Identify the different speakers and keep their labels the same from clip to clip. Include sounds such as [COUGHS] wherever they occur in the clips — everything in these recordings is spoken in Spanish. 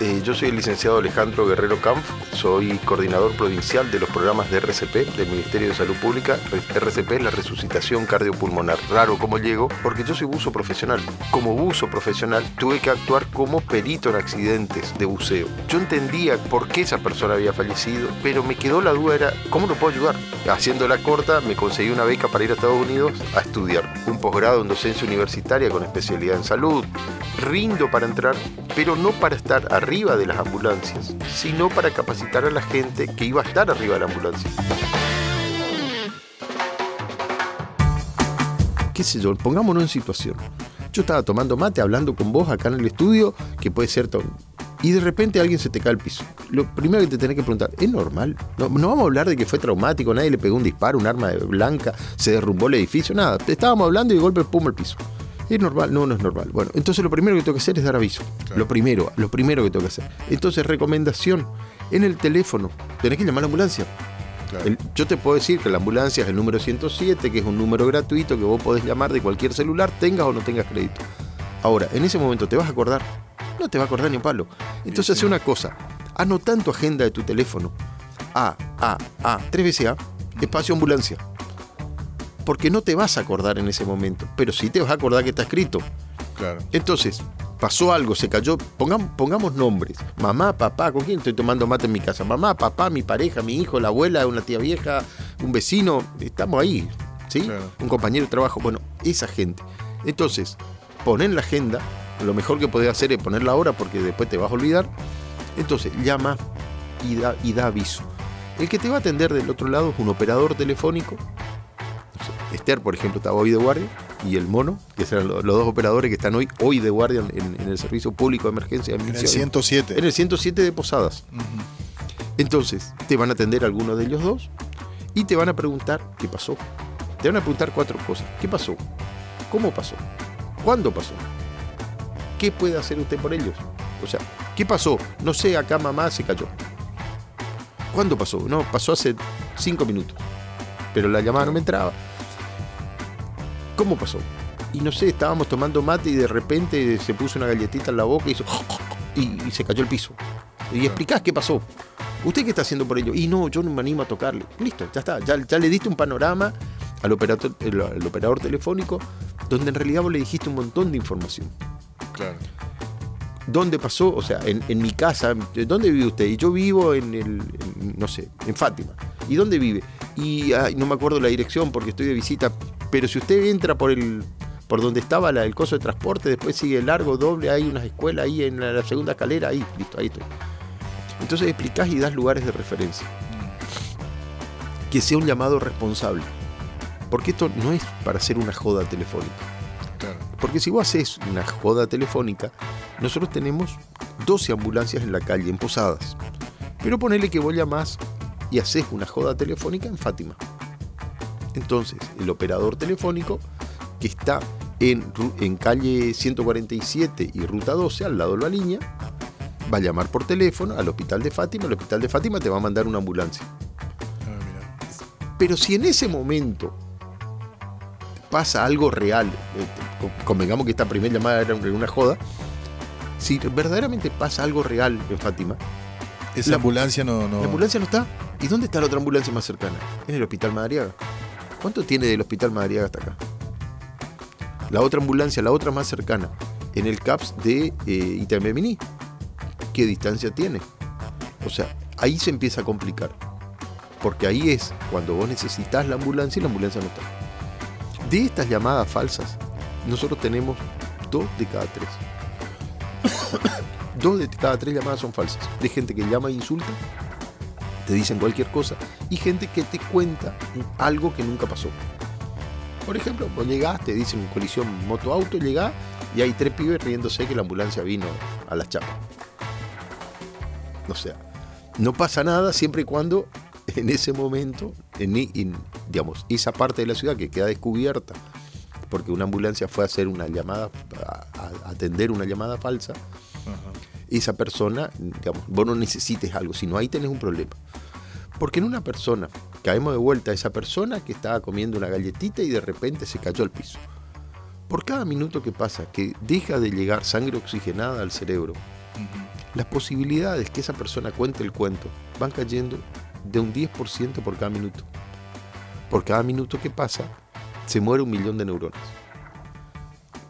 Speaker 1: Eh, yo soy el licenciado Alejandro Guerrero Camp, soy coordinador provincial de los programas de RCP del Ministerio de Salud Pública. RCP es la resucitación cardiopulmonar. Raro cómo llego, porque yo soy buzo profesional. Como buzo profesional tuve que actuar como perito en accidentes de buceo. Yo entendía por qué esa persona había fallecido, pero me quedó la duda, era ¿cómo lo puedo ayudar? Haciendo la corta, me conseguí una beca para ir a Estados Unidos a estudiar un posgrado en docencia universitaria con especialidad en salud. Rindo para entrar, pero no para estar arriba de las ambulancias, sino para capacitar a la gente que iba a estar arriba de la ambulancia. ¿Qué sé yo? Pongámonos en situación. Yo estaba tomando mate, hablando con vos acá en el estudio, que puede ser todo y de repente alguien se te cae al piso. Lo primero que te tenés que preguntar, ¿es normal? No, no, vamos a hablar de que fue traumático, nadie le pegó un disparo, un arma blanca, se derrumbó el edificio, nada. Estábamos hablando y de golpe pum al piso. ¿Es normal? No, no es normal. Bueno, entonces lo primero que tengo que hacer es dar aviso. Lo primero, lo primero que tengo que hacer. Entonces, recomendación, en el teléfono, tenés que llamar a la ambulancia. yo te puedo decir que la ambulancia es el número 107, que es un número gratuito que vos podés llamar de cualquier celular, tengas o no tengas crédito. Ahora, en ese momento te vas a acordar, no te va a acordar ni un palo. Entonces hace una cosa, anota en tu agenda de tu teléfono A, A, A, tres veces A, espacio ambulancia porque no te vas a acordar en ese momento, pero sí te vas a acordar que está escrito.
Speaker 2: Claro.
Speaker 1: Entonces, pasó algo, se cayó, pongamos, pongamos nombres. Mamá, papá, ¿con quién estoy tomando mate en mi casa? Mamá, papá, mi pareja, mi hijo, la abuela, una tía vieja, un vecino, estamos ahí, ¿sí? Un compañero de trabajo, bueno, esa gente. Entonces, pon en la agenda, lo mejor que podés hacer es poner la hora porque después te vas a olvidar. Entonces, llama y da, y da aviso. El que te va a atender del otro lado es un operador telefónico Esther, por ejemplo, estaba hoy de guardia, y el mono, que serán los, dos operadores que están hoy, hoy de guardia en, el Servicio Público de Emergencia.
Speaker 2: en el 107.
Speaker 1: En el 107 de Posadas. Entonces, te van a atender alguno de ellos dos y te van a preguntar qué pasó. Te van a preguntar cuatro cosas. ¿Qué pasó? ¿Cómo pasó? ¿Cuándo pasó? ¿Qué puede hacer usted por ellos? O sea, ¿qué pasó? No sé, acá mamá se cayó. ¿Cuándo pasó? No, pasó hace cinco minutos. Pero la llamada no me entraba. ¿Cómo pasó? Y no sé, estábamos tomando mate y de repente se puso una galletita en la boca y, hizo, y, se cayó el piso. Y explicás qué pasó. ¿Usted qué está haciendo por ello? Y no, yo no me animo a tocarle. Listo, ya está. Ya, le diste un panorama al operador, operador telefónico donde en realidad vos le dijiste un montón de información.
Speaker 2: Claro.
Speaker 1: ¿Dónde pasó? O sea, en, mi casa, ¿dónde vive usted? Y yo vivo en el, no sé, en Fátima. ¿Y dónde vive? Y no me acuerdo la dirección porque estoy de visita, pero si usted entra por el por donde estaba el coso de transporte, después sigue largo, doble, hay unas escuelas ahí en la, segunda escalera, ahí, listo, ahí estoy. Entonces explicás y das lugares de referencia. Que sea un llamado responsable. Porque esto no es para hacer una joda telefónica. Porque si vos haces una joda telefónica, nosotros tenemos 12 ambulancias en la calle, en Posadas. Pero ponele que vos llamás y haces una joda telefónica en Fátima. Entonces, el operador telefónico que está en, en calle 147 y ruta 12, al lado de la línea, va a llamar por teléfono al hospital de Fátima, el hospital de Fátima te va a mandar una ambulancia. Ah, Pero si en ese momento pasa algo real, eh, convengamos que esta primera llamada era una joda, si verdaderamente pasa algo real en Fátima,
Speaker 2: esa ambulancia no, no,
Speaker 1: La ambulancia no está. ¿Y dónde está la otra ambulancia más cercana? En el Hospital Madariaga. ¿Cuánto tiene del Hospital Madariaga hasta acá? La otra ambulancia, la otra más cercana, en el CAPS de eh. ¿Qué distancia tiene? O sea, ahí se empieza a complicar. Porque ahí es cuando vos necesitas la ambulancia y la ambulancia no está. De estas llamadas falsas, nosotros tenemos dos de cada tres. [COUGHS] dos de cada tres llamadas son falsas. De gente que llama e insulta te dicen cualquier cosa, y gente que te cuenta algo que nunca pasó. Por ejemplo, vos llegás, te dicen colisión moto-auto, llegás y hay tres pibes riéndose que la ambulancia vino a las chapas. O sea, no pasa nada siempre y cuando en ese momento, en, digamos, esa parte de la ciudad que queda descubierta, porque una ambulancia fue a hacer una llamada, a, atender una llamada falsa, esa persona, digamos, vos no necesites algo, sino ahí tenés un problema. Porque en una persona, caemos de vuelta a esa persona que estaba comiendo una galletita y de repente se cayó al piso. Por cada minuto que pasa que deja de llegar sangre oxigenada al cerebro, las posibilidades que esa persona cuente el cuento van cayendo de un 10% por cada minuto. Por cada minuto que pasa, se muere un millón de neuronas.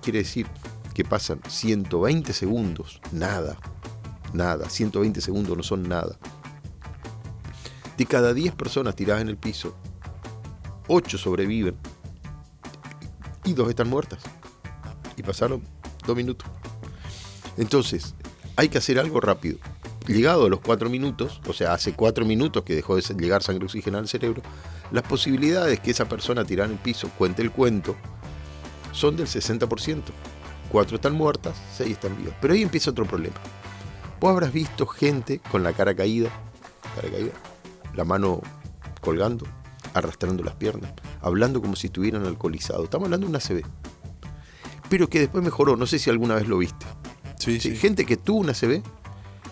Speaker 1: Quiere decir que pasan 120 segundos, nada, nada, 120 segundos no son nada. De cada 10 personas tiradas en el piso, 8 sobreviven y 2 están muertas. Y pasaron 2 minutos. Entonces, hay que hacer algo rápido. Llegado a los 4 minutos, o sea, hace 4 minutos que dejó de llegar sangre oxigenada al cerebro, las posibilidades que esa persona tirada en el piso cuente el cuento son del 60%. 4 están muertas, 6 están vivas. Pero ahí empieza otro problema. Vos habrás visto gente con la cara caída, cara caída, la mano colgando, arrastrando las piernas, hablando como si estuvieran alcoholizados. Estamos hablando de una CB. Pero que después mejoró, no sé si alguna vez lo viste.
Speaker 2: Sí, sí.
Speaker 1: Gente que tuvo una CB,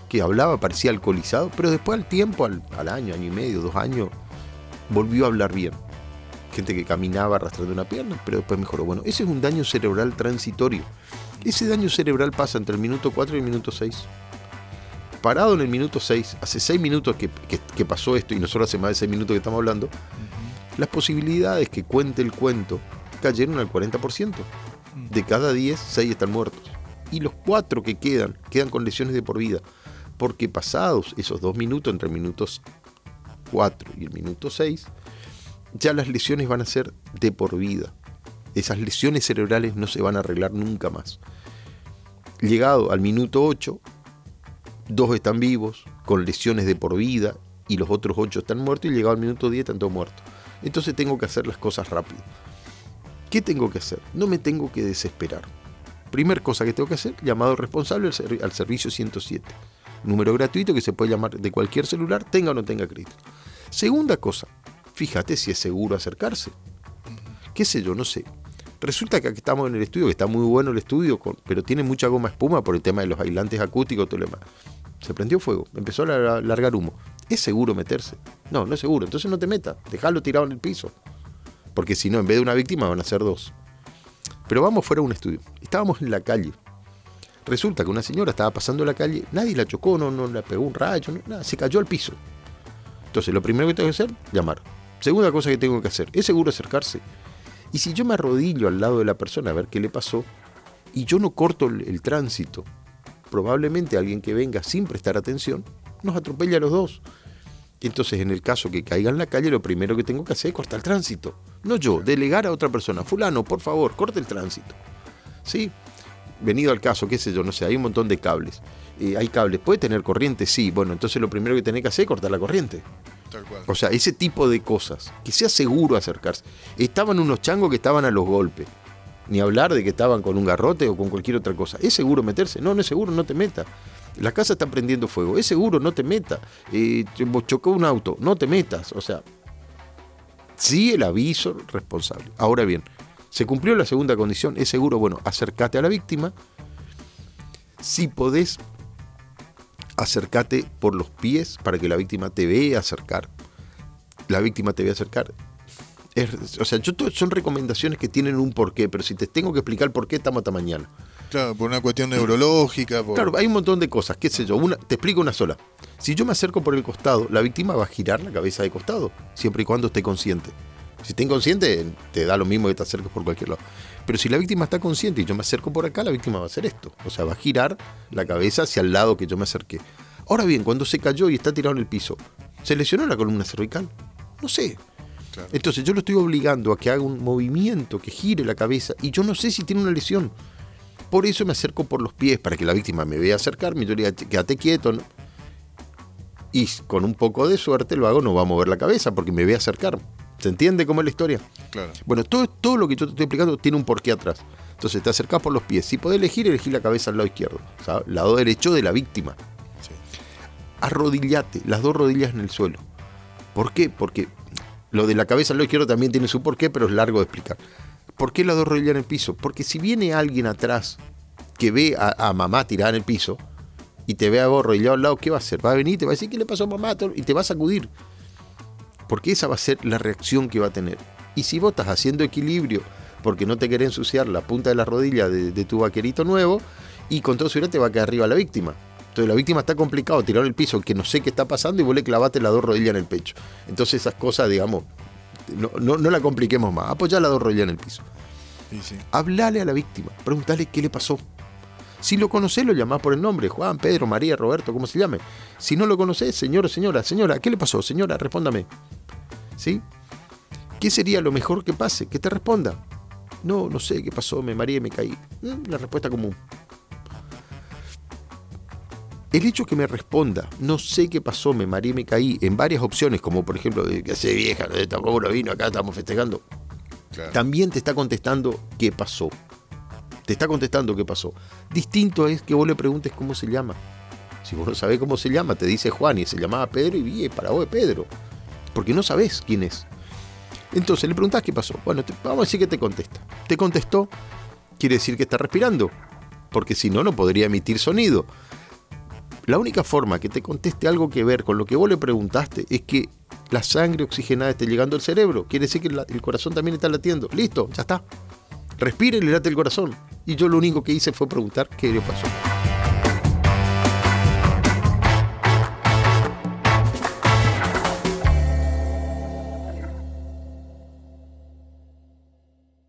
Speaker 1: que hablaba, parecía alcoholizado, pero después al tiempo, al, al año, año y medio, dos años, volvió a hablar bien. Gente que caminaba arrastrando una pierna, pero después mejoró. Bueno, ese es un daño cerebral transitorio. Ese daño cerebral pasa entre el minuto 4 y el minuto 6. Parado en el minuto 6, hace 6 minutos que, que- que pasó esto y nosotros hace más de 6 minutos que estamos hablando, las posibilidades que cuente el cuento cayeron al 40%. De cada 10, 6 están muertos. Y los 4 que quedan, quedan con lesiones de por vida. Porque pasados esos 2 minutos, entre el minuto 4 y el minuto 6, ya las lesiones van a ser de por vida. Esas lesiones cerebrales no se van a arreglar nunca más. Llegado al minuto 8, dos están vivos, con lesiones de por vida, y los otros 8 están muertos, y llegado al minuto 10 están todos muertos. Entonces tengo que hacer las cosas rápido. ¿Qué tengo que hacer? No me tengo que desesperar. Primer cosa que tengo que hacer, llamado responsable al, servi- al servicio 107. Número gratuito que se puede llamar de cualquier celular, tenga o no tenga crédito. Segunda cosa, fíjate si es seguro acercarse. ¿Qué sé yo? No sé. Resulta que aquí estamos en el estudio, que está muy bueno el estudio, pero tiene mucha goma espuma por el tema de los aislantes acústicos, todo lo demás. Se prendió fuego, empezó a lar- largar humo. ¿Es seguro meterse? No, no es seguro. Entonces no te metas, dejalo tirado en el piso. Porque si no, en vez de una víctima van a ser dos. Pero vamos fuera de un estudio. Estábamos en la calle. Resulta que una señora estaba pasando la calle, nadie la chocó, no, no la pegó un rayo, no- nada, se cayó al piso. Entonces, lo primero que tengo que hacer, llamar. Segunda cosa que tengo que hacer, es seguro acercarse. Y si yo me arrodillo al lado de la persona a ver qué le pasó, y yo no corto el tránsito, probablemente alguien que venga sin prestar atención nos atropella a los dos. Entonces, en el caso que caiga en la calle, lo primero que tengo que hacer es cortar el tránsito. No yo, delegar a otra persona. Fulano, por favor, corte el tránsito. ¿Sí? Venido al caso, qué sé yo, no sé, hay un montón de cables. Eh, hay cables, ¿puede tener corriente? Sí. Bueno, entonces lo primero que tenés que hacer es cortar la corriente.
Speaker 2: Tal cual.
Speaker 1: O sea, ese tipo de cosas. Que sea seguro acercarse. Estaban unos changos que estaban a los golpes. Ni hablar de que estaban con un garrote o con cualquier otra cosa. ¿Es seguro meterse? No, no es seguro, no te metas. La casa está prendiendo fuego. Es seguro, no te metas. Eh, chocó un auto, no te metas. O sea, sí el aviso responsable. Ahora bien, se cumplió la segunda condición. Es seguro, bueno, acércate a la víctima. Si podés, acércate por los pies para que la víctima te vea acercar. La víctima te vea acercar. Es- o sea, yo to- son recomendaciones que tienen un porqué, pero si te tengo que explicar por qué, estamos hasta mañana.
Speaker 2: Claro, por una cuestión neurológica. Por...
Speaker 1: Claro, hay un montón de cosas, qué sé yo, una, te explico una sola. Si yo me acerco por el costado, la víctima va a girar la cabeza de costado, siempre y cuando esté consciente. Si está inconsciente, te da lo mismo que te acerques por cualquier lado. Pero si la víctima está consciente y yo me acerco por acá, la víctima va a hacer esto. O sea, va a girar la cabeza hacia el lado que yo me acerqué. Ahora bien, cuando se cayó y está tirado en el piso, ¿se lesionó la columna cervical? No sé.
Speaker 2: Claro.
Speaker 1: Entonces yo lo estoy obligando a que haga un movimiento, que gire la cabeza, y yo no sé si tiene una lesión. Por eso me acerco por los pies, para que la víctima me vea acercarme, y yo le diga, quédate quieto. ¿no? Y con un poco de suerte lo hago, no va a mover la cabeza, porque me ve acercar. ¿Se entiende cómo es la historia?
Speaker 2: Claro.
Speaker 1: Bueno, todo, todo lo que yo te estoy explicando tiene un porqué atrás. Entonces te acercás por los pies. Si podés elegir, elegí la cabeza al lado izquierdo. Sea, lado derecho de la víctima.
Speaker 2: Sí.
Speaker 1: Arrodillate, las dos rodillas en el suelo. ¿Por qué? Porque lo de la cabeza al lado izquierdo también tiene su porqué, pero es largo de explicar. ¿Por qué las dos rodillas en el piso? Porque si viene alguien atrás que ve a, mamá tirada en el piso y te ve a vos arrodillado al lado, ¿qué va a hacer? Va a venir te va a decir, ¿qué le pasó a mamá? Y te va a sacudir. Porque esa va a ser la reacción que va a tener. Y si vos estás haciendo equilibrio porque no te querés ensuciar la punta de la rodilla de, tu vaquerito nuevo, y con todo seguridad te va a quedar arriba la víctima. Entonces la víctima está complicado, tirado en el piso, que no sé qué está pasando y vos le clavaste las dos rodillas en el pecho. Entonces esas cosas, digamos, no, no, no la compliquemos más. Apoyá las dos rodillas en el piso.
Speaker 2: Sí, sí.
Speaker 1: Hablale a la víctima, preguntale qué le pasó. Si lo conocés, lo llamás por el nombre, Juan, Pedro, María, Roberto, como se llame. Si no lo conocés, señor o señora, señora, ¿qué le pasó? Señora, respóndame. ¿Sí? ¿Qué sería lo mejor que pase? Que te responda. No, no sé qué pasó, me mareé, me caí. Mm, La respuesta común. El hecho que me responda, no sé qué pasó, me mareé, me caí, en varias opciones, como por ejemplo, que hace vieja, ¿no? tampoco no vino acá, estamos festejando,
Speaker 2: Claro.
Speaker 1: también te está contestando qué pasó. Te está contestando qué pasó. Distinto es que vos le preguntes cómo se llama. Si vos no sabés cómo se llama, te dice Juan y se llamaba Pedro y vi, para vos es Pedro. Porque no sabés quién es. Entonces le preguntás qué pasó. Bueno, te- vamos a decir que te contesta. Te contestó, quiere decir que está respirando. Porque si no, no podría emitir sonido. La única forma que te conteste algo que ver con lo que vos le preguntaste es que la sangre oxigenada esté llegando al cerebro. Quiere decir que el corazón también está latiendo. Listo, ya está. Respire y le late el corazón. Y yo lo único que hice fue preguntar qué le pasó.